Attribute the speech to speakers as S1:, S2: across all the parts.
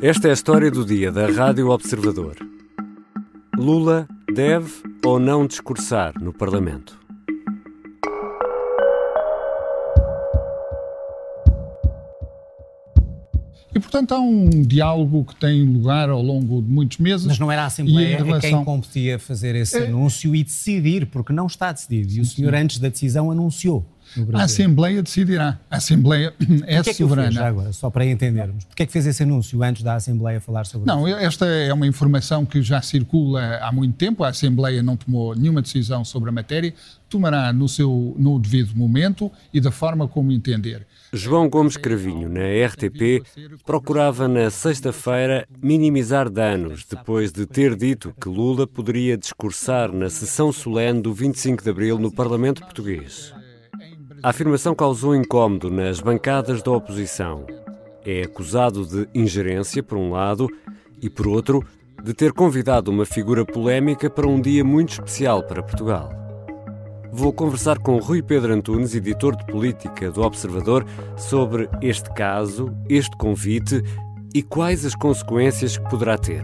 S1: Esta é a história do dia da Rádio Observador. Lula deve ou não discursar no Parlamento?
S2: E, portanto, há um diálogo que tem lugar ao longo de muitos meses.
S3: Mas não era a Assembleia relação... quem competia fazer esse é... anúncio e decidir, porque não está decidido. E o senhor, antes da decisão, anunciou.
S2: A Assembleia decidirá. A Assembleia é
S3: que é
S2: soberana.
S3: Que agora, só para entendermos. Porquê é que fez esse anúncio antes da Assembleia falar sobre
S2: não,
S3: isso?
S2: Não, esta é uma informação que já circula há muito tempo. A Assembleia não tomou nenhuma decisão sobre a matéria. Tomará no seu no devido momento e da forma como entender.
S1: João Gomes Cravinho, na RTP, procurava na sexta-feira minimizar danos depois de ter dito que Lula poderia discursar na sessão solene do 25 de abril no Parlamento Português. A afirmação causou incómodo nas bancadas da oposição. É acusado de ingerência, por um lado, e, por outro, de ter convidado uma figura polémica para um dia muito especial para Portugal. Vou conversar com Rui Pedro Antunes, editor de política do Observador, sobre este caso, este convite e quais as consequências que poderá ter.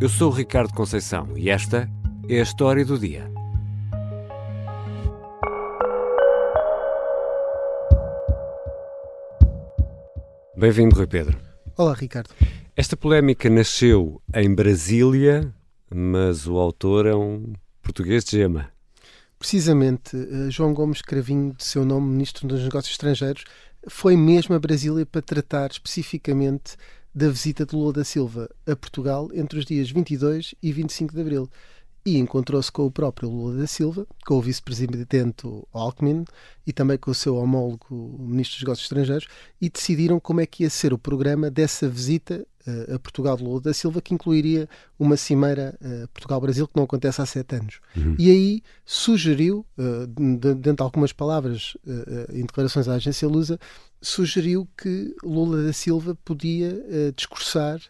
S1: Eu sou Ricardo Conceição e esta é a história do dia. Bem-vindo, Rui Pedro.
S4: Olá, Ricardo.
S1: Esta polémica nasceu em Brasília, mas o autor é um português de gema.
S4: Precisamente, eh, João Gomes Cravinho, de seu nome Ministro dos Negócios Estrangeiros, foi mesmo a Brasília para tratar especificamente da visita de Lula da Silva a Portugal entre os dias 22 e 25 de abril e encontrou-se com o próprio Lula da Silva, com o vice-presidente Alckmin e também com o seu homólogo, o ministro dos Negócios Estrangeiros, e decidiram como é que ia ser o programa dessa visita uh, a Portugal de Lula da Silva, que incluiria uma cimeira uh, Portugal-Brasil, que não acontece há sete anos. Uhum. E aí sugeriu, uh, dentro de algumas palavras em declarações à agência Lusa, sugeriu que Lula da Silva podia discursar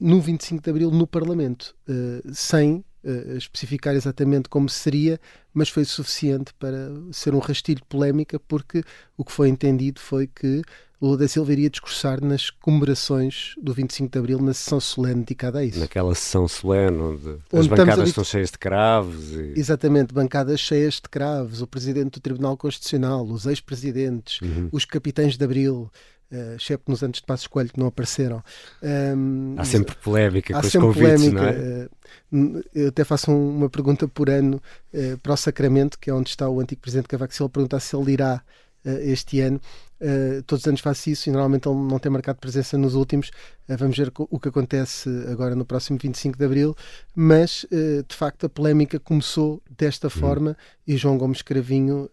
S4: no 25 de Abril no Parlamento, uh, sem uh, especificar exatamente como seria, mas foi suficiente para ser um rastilho de polémica, porque o que foi entendido foi que Lula da Silva iria discursar nas comemorações do 25 de Abril, na sessão solene dedicada a isso.
S1: Naquela sessão solene onde, onde as bancadas estão cheias de cravos. E...
S4: Exatamente, bancadas cheias de cravos, o Presidente do Tribunal Constitucional, os ex-presidentes, uhum. os capitães de Abril, uh, excepto nos anos de Passos Coelho que não apareceram.
S1: Um, há sempre polémica com os convites, polémica, não é?
S4: Uh, eu até faço um, uma pergunta por ano uh, para o Sacramento, que é onde está o antigo presidente Cavaco Silva, perguntar se ele irá este ano. Uh, todos os anos faço isso e normalmente ele não tem marcado presença nos últimos. Uh, vamos ver o que acontece agora no próximo 25 de Abril. Mas, uh, de facto, a polémica começou desta hum. forma e João Gomes Cravinho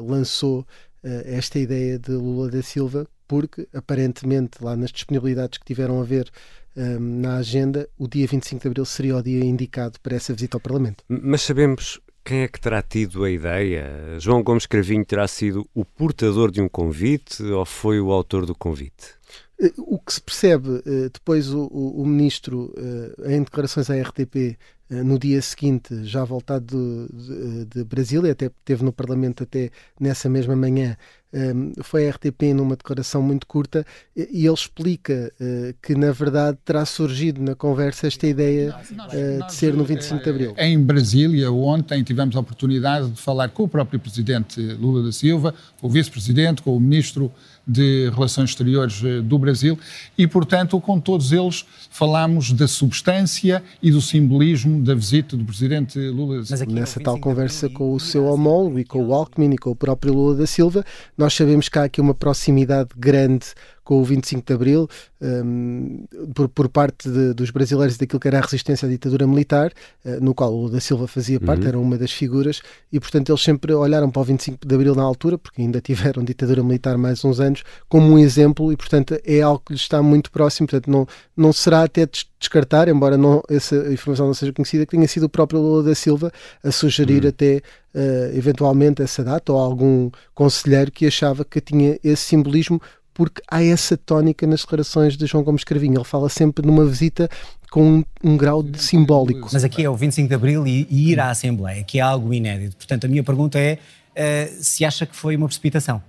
S4: lançou esta ideia de Lula da Silva porque aparentemente lá nas disponibilidades que tiveram a ver um, na agenda, o dia 25 de Abril seria o dia indicado para essa visita ao Parlamento.
S1: Mas sabemos quem é que terá tido a ideia? João Gomes Cravinho terá sido o portador de um convite ou foi o autor do convite?
S4: Eh, o que se percebe, eh, depois o, o, o ministro, eh, em declarações à RTP, no dia seguinte, já voltado de, de, de Brasília, até teve no Parlamento até nessa mesma manhã, foi a RTP numa declaração muito curta e ele explica uh, que, na verdade, terá surgido na conversa esta ideia uh, de ser no 25 de Abril.
S2: Em Brasília, ontem, tivemos a oportunidade de falar com o próprio presidente Lula da Silva, com o vice-presidente, com o ministro de Relações Exteriores eh, do Brasil e, portanto, com todos eles falámos da substância e do simbolismo da visita do presidente Lula da Silva.
S4: Nessa tal conversa com o seu homólogo e com o Alckmin e com o próprio Lula da Silva, nós sabemos que há aqui uma proximidade grande com o 25 de Abril, um, por, por, parte de, dos brasileiros daquilo que era a resistência à ditadura militar, uh, no qual o da Silva fazia parte, uhum. era uma das figuras, e portanto eles sempre olharam para o 25 de Abril na altura, porque ainda tiveram ditadura militar mais uns anos, como um exemplo, e portanto é algo que lhes está muito próximo, portanto não, não será até descartar, embora não, essa informação não seja conhecida, que tenha sido o próprio Lula da Silva a sugerir uhum. até uh, eventualmente essa data, ou algum conselheiro que achava que tinha esse simbolismo porque há essa tónica nas declarações de João Gomes Cravinho. Ele fala sempre numa visita com um, um, grau de simbólico.
S3: Mas aqui é o 25 de Abril e, e ir à Assembleia, que é algo inédito. Portanto, a minha pergunta é uh, se acha que foi uma precipitação.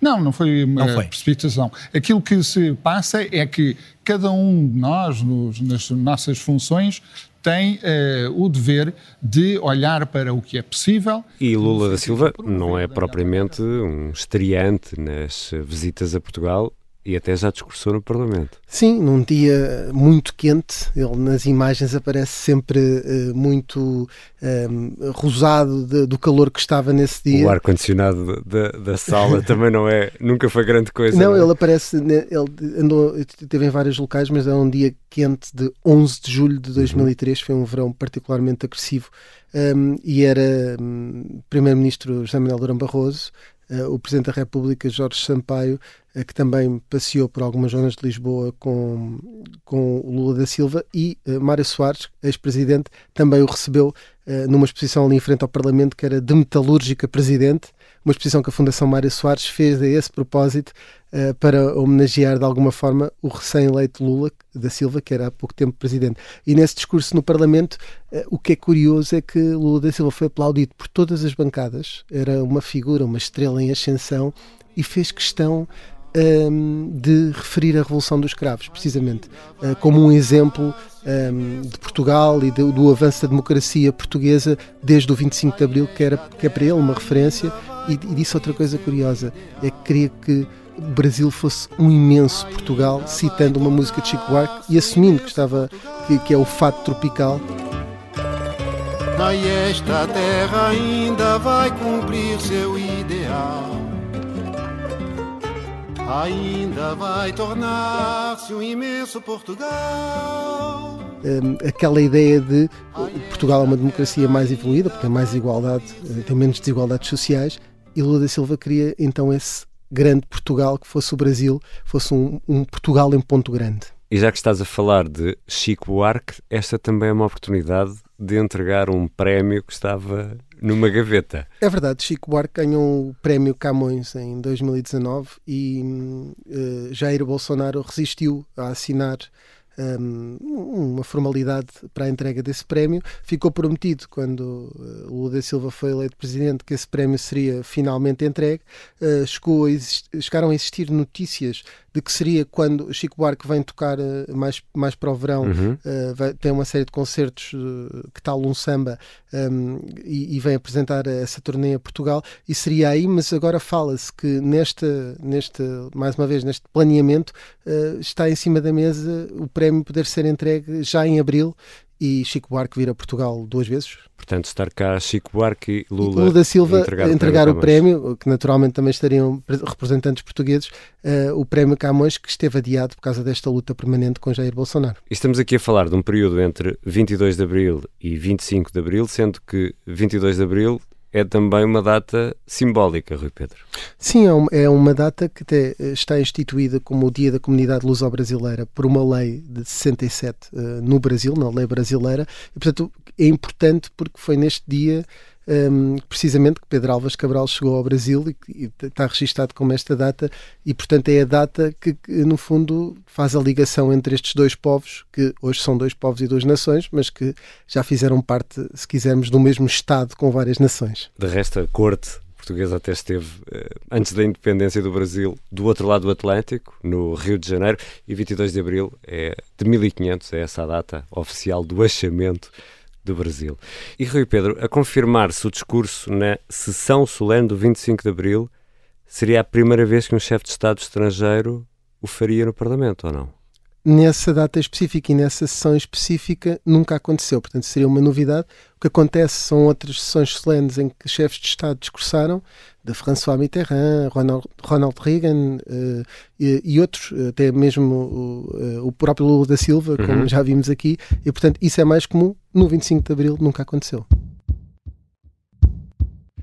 S2: Não, não foi uma não foi. precipitação. Aquilo que se passa é que cada um de nós, nos, nas nossas funções, tem uh, o dever de olhar para o que é possível.
S1: E Lula da Silva não é propriamente um estreante nas visitas a Portugal e até já discursou no Parlamento.
S4: Sim, num dia muito quente, ele nas imagens aparece sempre uh, muito uh, rosado de, do calor que estava nesse dia.
S1: O ar-condicionado da, da sala também não é, nunca foi grande coisa.
S4: Não,
S1: não
S4: é? ele aparece, ele andou, esteve em vários locais, mas é um dia quente de 11 de julho de 2003, uhum. foi um verão particularmente agressivo. Um, e era um, Primeiro-Ministro José Manuel Durão Barroso, o Presidente da República Jorge Sampaio que também passeou por algumas zonas de Lisboa com, com Lula da Silva, e uh, Mário Soares, ex-presidente, também o recebeu numa exposição ali em frente ao Parlamento, que era de Metalúrgica Presidente, uma exposição que a Fundação Mário Soares fez a esse propósito uh, para homenagear de alguma forma o recém-eleito Lula da Silva, que era há pouco tempo presidente. E nesse discurso no Parlamento, o que é curioso é que Lula da Silva foi aplaudido por todas as bancadas, era uma figura, uma estrela em ascensão, e fez questão um, de referir a Revolução dos Cravos, precisamente, uh, como um exemplo um, de Portugal e do, do, avanço da democracia portuguesa desde o 25 de Abril, que, era, que é para ele uma referência, e, e disse outra coisa curiosa, é que queria que o Brasil fosse um imenso Portugal, citando uma música de Chico Buarque e assumindo que estava que, que é o fato tropical. Mas esta terra ainda vai cumprir seu ideal ainda vai tornar-se um imenso Portugal. Um, aquela ideia de Portugal é uma democracia mais evoluída, porque tem mais igualdade, eh, tem menos desigualdades sociais, e Lula da Silva queria então esse grande Portugal que fosse o Brasil, fosse um, um Portugal em ponto grande.
S1: E já que estás a falar de Chico Buarque, esta também é uma oportunidade de entregar um prémio que estava numa gaveta.
S4: É verdade, Chico Buarque ganhou o prémio Camões em 2019 e uh, Jair Bolsonaro resistiu a assinar um, uma formalidade para a entrega desse prémio. Ficou prometido, quando uh, o Lula da Silva foi eleito presidente, que esse prémio seria finalmente entregue. Uh, chegou a chegaram a existir notícias de que seria quando Chico Buarque vem tocar uh, mais, mais para o verão, uhum. vai, tem uma série de concertos, que tal um samba, um, e, e, vem apresentar essa turnê a Portugal, e seria aí, mas agora fala-se que neste, neste, mais uma vez, neste planeamento, está em cima da mesa o prémio prémio poder ser entregue já em abril e Chico Buarque vir a Portugal duas vezes.
S1: Portanto, estar cá Chico Buarque e Lula,
S4: Lula da Silva entregar, entregar o, prémio, o prémio, que naturalmente também estariam representantes portugueses, uh, o prémio Camões, que esteve adiado por causa desta luta permanente com Jair Bolsonaro.
S1: E estamos aqui a falar de um período entre 22 de abril e 25 de abril, sendo que 22 de abril é também uma data simbólica, Rui Pedro.
S4: Sim, é uma é data que até eh, está instituída como o Dia da Comunidade Luso-Brasileira por uma lei de 67 uh, eh, no Brasil, na lei brasileira, e portanto é importante porque foi neste dia um, precisamente que Pedro Alves Cabral chegou ao Brasil e, e, está registado como esta data e portanto é a data que, que, no fundo faz a ligação entre estes dois povos que hoje são dois povos e duas nações mas que já fizeram parte se quisermos do mesmo estado com várias nações.
S1: De resto a corte portuguesa até esteve eh, antes da independência do Brasil do outro lado do Atlântico no Rio de Janeiro e 22 de Abril é de 1500 é essa a data oficial do achamento do Brasil. E Rui Pedro, a confirmar-se o discurso na sessão solene do 25 de Abril, seria a primeira vez que um chefe de Estado estrangeiro o faria no Parlamento, ou não?
S4: Nessa data específica e nessa sessão específica nunca aconteceu. Portanto, seria uma novidade. O que acontece são outras sessões solenes em que chefes de Estado discursaram, de François Mitterrand, Ronald, Ronald Reagan uh, e, e, outros, até mesmo o, uh, o, próprio Lula da Silva, como uhum. já vimos aqui, e portanto isso é mais comum. No 25 de Abril nunca aconteceu.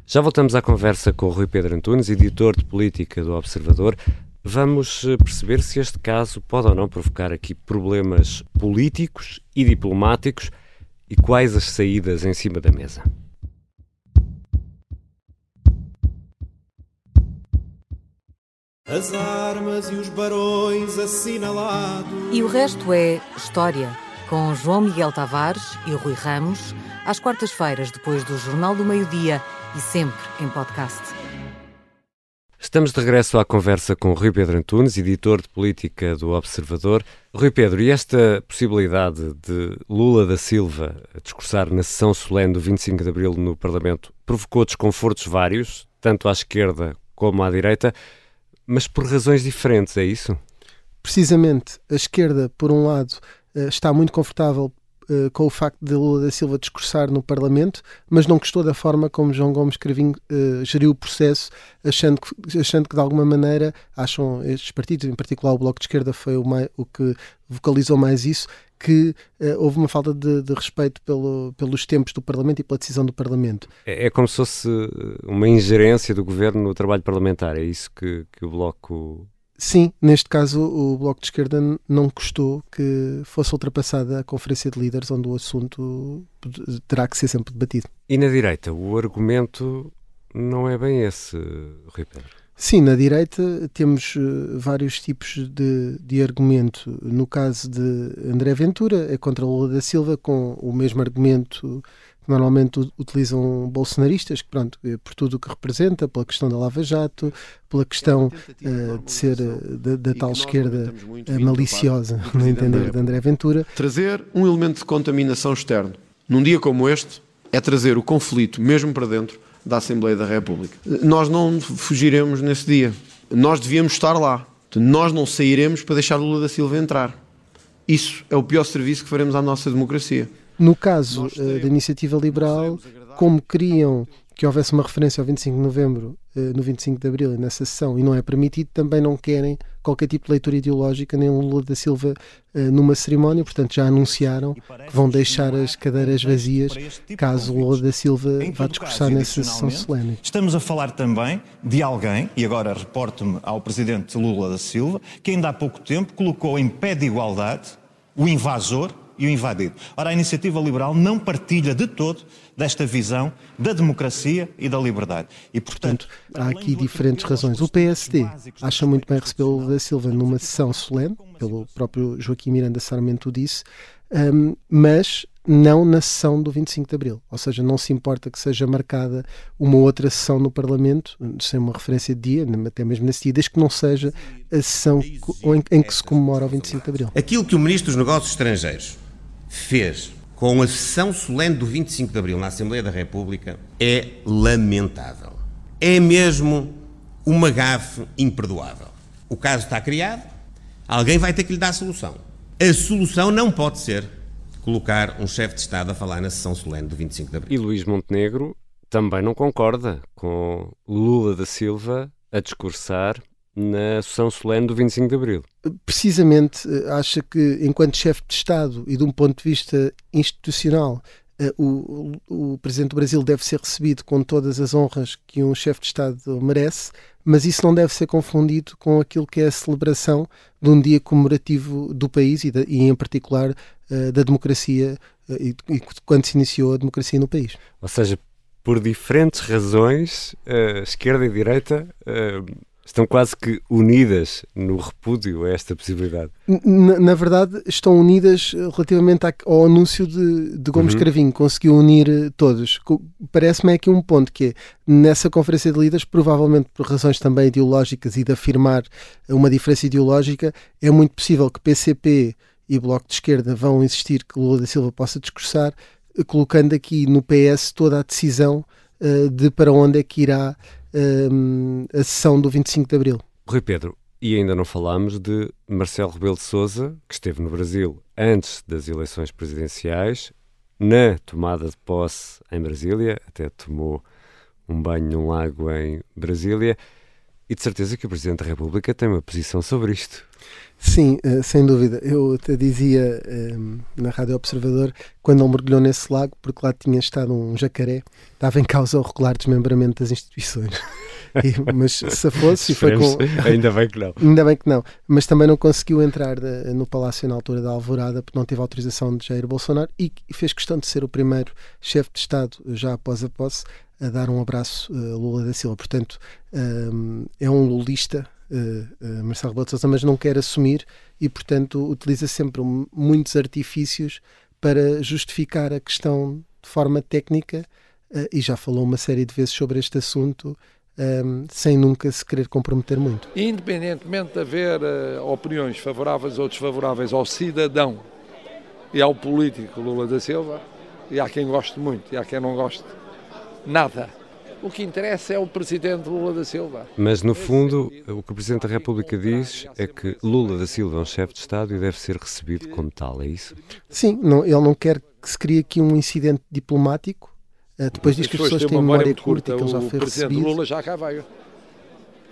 S1: Já voltamos à conversa com o Rui Pedro Antunes, editor de política do Observador. Vamos eh, perceber se este caso pode ou não provocar aqui problemas políticos e diplomáticos e quais as saídas em cima da mesa. As armas e os barões assinalados.
S5: E o resto é história, com João Miguel Tavares e Rui Ramos, às quartas-feiras, depois do Jornal do Meio-Dia e sempre em podcast.
S1: Estamos de regresso à conversa com Rui Pedro Antunes, editor de política do Observador. Rui Pedro, e esta possibilidade de Lula da Silva discursar na sessão solene do 25 de Abril no Parlamento provocou desconfortos vários, tanto à esquerda como à direita, mas por razões diferentes, é isso?
S4: Precisamente. A esquerda, por um lado, eh, está muito confortável eh, com o facto de Lula da Silva discursar no Parlamento, mas não gostou da forma como João Gomes Cravinho uh, geriu o processo, achando que, achando que de alguma maneira, acham estes partidos, em particular o Bloco de Esquerda foi o, mais, o que vocalizou mais isso, que uh, houve uma falta de, de, respeito pelo, pelos tempos do Parlamento e pela decisão do Parlamento.
S1: É, é, como se fosse uma ingerência do governo no trabalho parlamentar, é isso que, que o Bloco
S4: Sim, neste caso o Bloco de Esquerda não gostou que fosse ultrapassada a Conferência de Líderes, onde o assunto terá que ser sempre debatido.
S1: E na direita, o argumento não é bem esse, Rui Pedro?
S4: Sim, na direita temos uh, vários tipos de, de argumento. No caso de André Ventura, é contra Lula da Silva, com o mesmo argumento normalmente utilizam bolsonaristas, que, pronto, eh, por tudo o que representa, pela questão da Lava Jato, pela questão uh, de ser uh, da, da tal esquerda maliciosa, no entender de André Ventura.
S6: Trazer um elemento de contaminação externo num dia como este é trazer o conflito mesmo para dentro da Assembleia da República. Nós não fugiremos nesse dia. Nós devíamos estar lá. Nós não sairemos para deixar Lula da Silva entrar. Isso é o pior serviço que faremos à nossa democracia.
S4: No caso uh, da iniciativa liberal, como queriam que houvesse uma referência ao 25 de novembro, uh, no 25 de abril, nessa sessão, e não é permitido, também não querem qualquer tipo de leitura ideológica, nem Lula da Silva uh, numa cerimónia, portanto já anunciaram que vão deixar as cadeiras vazias tipo caso Lula da Silva vá discursar nessa sessão solene.
S7: Estamos a falar também de alguém, e agora reporto-me ao presidente Lula da Silva, que ainda há pouco tempo colocou em pé de igualdade o invasor e o invadido. Ora, a iniciativa liberal não partilha de todo desta visão da democracia e da liberdade.
S4: E, portanto, há aqui diferentes razões. O PSD acha muito bem receber o da Silva numa sessão solene, pelo próprio Joaquim Miranda Sarmento disse, um, mas não na sessão do 25 de Abril. Ou seja, não se importa que seja marcada uma outra sessão no Parlamento, sem uma referência de dia, até mesmo nesse dia, desde que não seja a sessão em, em que se comemora o 25 de Abril.
S8: Aquilo que o Ministro dos Negócios Estrangeiros fez com a sessão solene do 25 de Abril na Assembleia da República é lamentável. É mesmo uma gafe imperdoável. O caso está criado, alguém vai ter que lhe dar a solução. A solução não pode ser colocar um chefe de Estado a falar na sessão solene do 25 de Abril.
S1: E Luís Montenegro também não concorda com Lula da Silva a discursar na sessão solene do 25 de Abril.
S4: Precisamente, eh, acha que, enquanto chefe de Estado e de um ponto de vista institucional, eh, o, o, Presidente do Brasil deve ser recebido com todas as honras que um chefe de Estado merece, mas isso não deve ser confundido com aquilo que é a celebração de um dia comemorativo do país e, e em particular, eh, da democracia e, e quando se iniciou a democracia no país.
S1: Ou seja, por diferentes razões, esquerda e direita estão quase que unidas no repúdio a esta possibilidade.
S4: Na, na verdade, estão unidas eh, relativamente ao anúncio de, de Gomes uhum. Cravinho, conseguiu unir eh, todos. Parece-me aqui um ponto que é, nessa conferência de líderes, provavelmente por razões também ideológicas e de afirmar uma diferença ideológica, é muito possível que PCP e Bloco de Esquerda vão insistir que Lula da Silva possa discursar, eh, colocando aqui no PS toda a decisão uh, de para onde é que irá uh, a sessão do 25 de Abril.
S1: Rui Pedro, e ainda não falámos de Marcelo Rebelo de Sousa, que esteve no Brasil antes das eleições presidenciais, na tomada de posse em Brasília, até tomou um banho num lago em Brasília, e de certeza que o Presidente da República tem uma posição sobre isto.
S4: Sim, eh, sem dúvida. Eu até dizia um, na Rádio Observador, quando ele mergulhou nesse lago, porque lá tinha estado um jacaré, estava em causa o regular desmembramento das instituições. E, mas se fosse, foi com.
S1: Ainda bem que não.
S4: Ainda bem que não. Mas também não conseguiu entrar de, no Palácio na altura da Alvorada, porque não teve autorização de Jair Bolsonaro e fez questão de ser o primeiro chefe de Estado, já após a posse, a dar um abraço a Lula da Silva. Portanto, um, é um lulista uh, uh, Marcelo Rebelo de Sousa, mas não quer assumir e, portanto, utiliza sempre muitos artifícios para justificar a questão de forma técnica e já falou uma série de vezes sobre este assunto um, sem nunca se querer comprometer muito.
S9: Independentemente de haver opiniões favoráveis ou desfavoráveis ao cidadão e ao político Lula da Silva, e há quem goste muito e há quem não goste nada. O que interessa é o presidente Lula da Silva.
S1: Mas, no fundo, o que o Presidente da República diz é que Lula da Silva é um chefe de Estado e deve ser recebido como tal, é isso?
S4: Sim, não, ele não quer que se crie aqui um incidente diplomático. Uh, depois diz que as pessoas têm memória curta, que ele já foi
S9: o Presidente
S4: recebido.
S9: Lula já cá veio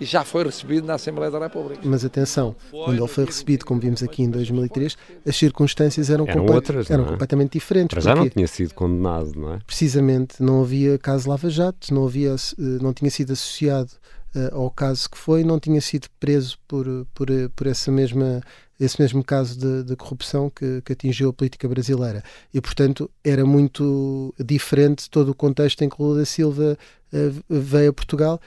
S9: e já foi recebido na Assembleia da República.
S4: Mas atenção, quando ele foi recebido, como vimos aqui em 2003, as circunstâncias eram,
S1: eram, outras,
S4: eram
S1: é?
S4: completamente diferentes.
S1: Mas já não tinha sido condenado, não é?
S4: Precisamente, não havia caso Lava Jato, não, havia, eh, não tinha sido associado uh, ao caso que foi, não tinha sido preso por, por, por essa mesma esse mesmo caso de, de corrupção que, que, atingiu a política brasileira. E, portanto, era muito diferente todo o contexto em que Lula da Silva uh, veio a Portugal,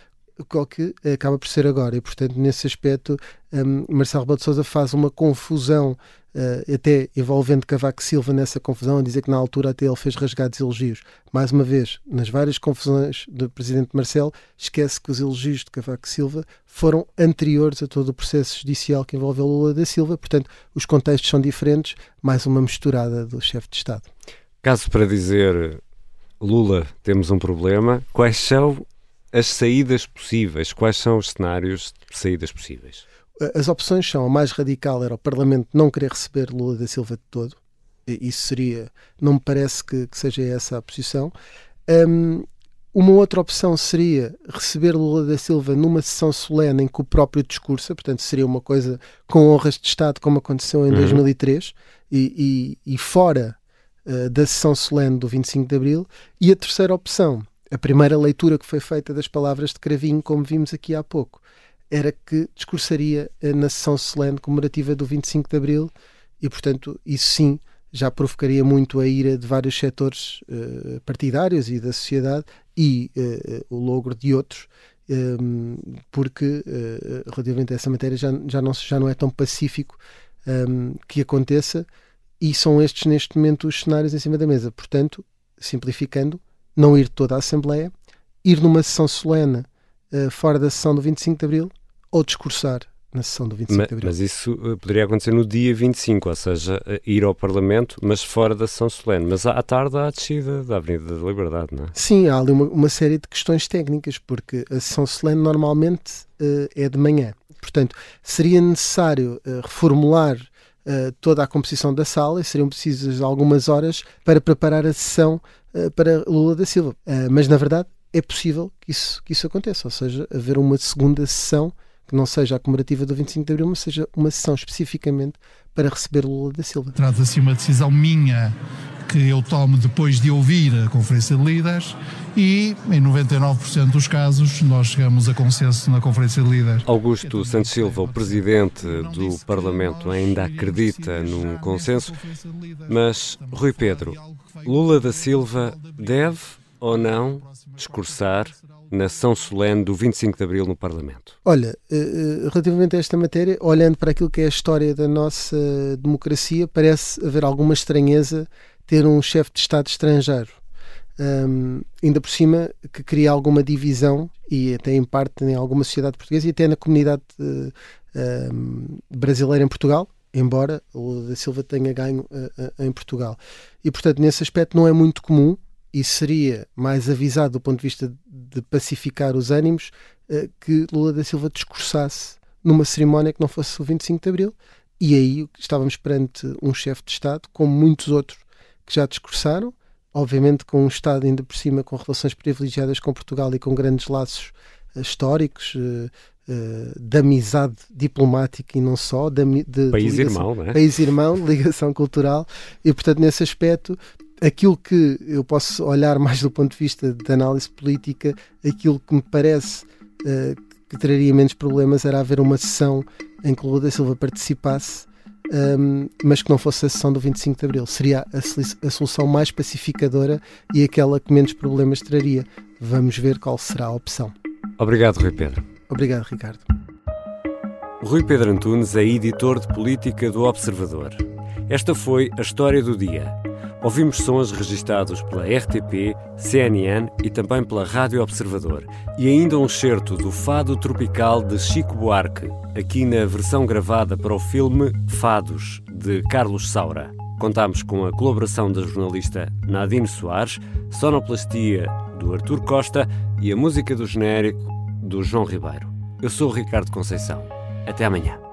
S4: qual que acaba por ser agora. E, portanto, nesse aspecto, um, Marcelo Rebelo de Sousa faz uma confusão, uh, até envolvendo Cavaco Silva nessa confusão, a dizer que na altura até ele fez rasgados elogios. Mais uma vez, nas várias confusões do presidente Marcelo, esquece que os elogios de Cavaco Silva foram anteriores a todo o processo judicial que envolveu Lula da Silva. Portanto, os contextos são diferentes, mais uma misturada do chefe de Estado.
S1: Caso para dizer Lula, temos um problema, quais são as saídas possíveis? Quais são os cenários de saídas possíveis?
S4: As opções são: a mais radical era o Parlamento não querer receber Lula da Silva de todo. Isso seria. Não me parece que, que seja essa a posição. Um, uma outra opção seria receber Lula da Silva numa sessão solene em que o próprio discursa, portanto, seria uma coisa com honras de Estado, como aconteceu em uhum. 2003, e, e, e fora uh, da sessão solene do 25 de Abril. E a terceira opção a primeira leitura que foi feita das palavras de Cravinho, como vimos aqui há pouco, era que discursaria na sessão solene comemorativa do 25 de Abril e, portanto, isso sim já provocaria muito a ira de vários setores uh, partidários e da sociedade e uh, o logro de outros, um, ehm, porque uh, relativamente a essa matéria já, já, não, já não é tão pacífico um, ehm, que aconteça e são estes neste momento os cenários em cima da mesa. Portanto, simplificando, não ir toda a Assembleia, ir numa sessão solene uh, fora da sessão do 25 de Abril ou discursar na sessão do 25
S1: mas,
S4: de Abril.
S1: Mas isso uh, poderia acontecer no dia 25, ou seja, uh, ir ao Parlamento, mas fora da sessão solene. Mas à tarde há a descida da Avenida da Liberdade, não é?
S4: Sim, há ali uma, uma série de questões técnicas, porque a sessão solene normalmente é de manhã. Portanto, seria necessário reformular Uh, toda a composição da sala e seriam precisas algumas horas para preparar a sessão uh, para Lula da Silva. Uh, mas, na verdade, é possível que isso, que isso aconteça, ou seja, haver uma segunda sessão que não seja a comemorativa do 25 de Abril, mas seja uma sessão especificamente para receber Lula da Silva.
S10: Trata-se de uma decisão minha que eu tomo depois de ouvir a Conferência de Líderes e, em 99% dos casos, nós chegamos a consenso na Conferência de Líderes.
S1: Augusto Santos Silva, o Presidente do Parlamento, ainda acredita num consenso, mas, Rui Pedro, Lula da Silva deve ou não discursar na sessão solene do 25 de Abril no Parlamento?
S4: Olha, eh, eh, relativamente a esta matéria, olhando para aquilo que é a história da nossa democracia, parece haver alguma estranheza ter um chefe de Estado estrangeiro. Um, ainda por cima que cria alguma divisão e até em parte em alguma sociedade portuguesa e até na comunidade uh, um, brasileira em Portugal, embora o da Silva tenha ganho uh, uh, em Portugal. E portanto, nesse aspecto não é muito comum e seria mais avisado do ponto de vista de pacificar os ânimos que Lula da Silva discursasse numa cerimónia que não fosse o 25 de Abril e aí estávamos perante um chefe de Estado, como muitos outros que já discursaram, obviamente com um Estado ainda por cima com relações privilegiadas com Portugal e com grandes laços uh, históricos, uh, de amizade diplomática e não só, de, de
S1: país
S4: de
S1: ligação, irmão, é?
S4: país irmão, ligação cultural, e portanto nesse aspecto aquilo que eu posso olhar mais do ponto de vista de análise política, aquilo que me parece que traria menos problemas era haver uma sessão em que Lula da Silva participasse um, mas que não fosse a sessão do 25 de Abril. Seria a, a, solução mais pacificadora e aquela que menos problemas traria. Vamos ver qual será a opção.
S1: Obrigado, Rui Pedro.
S4: Obrigado, Ricardo.
S1: Rui Pedro Antunes é editor de política do Observador. Esta foi a história do dia. Ouvimos sons registados pela RTP, CNN e também pela Rádio Observador. E ainda um certo do Fado Tropical de Chico Buarque, aqui na versão gravada para o filme Fados, de Carlos Saura. Contámos com a colaboração da jornalista Nadine Soares, sonoplastia do Artur Costa e a música do genérico do João Ribeiro. Eu sou o Ricardo Conceição. Até amanhã.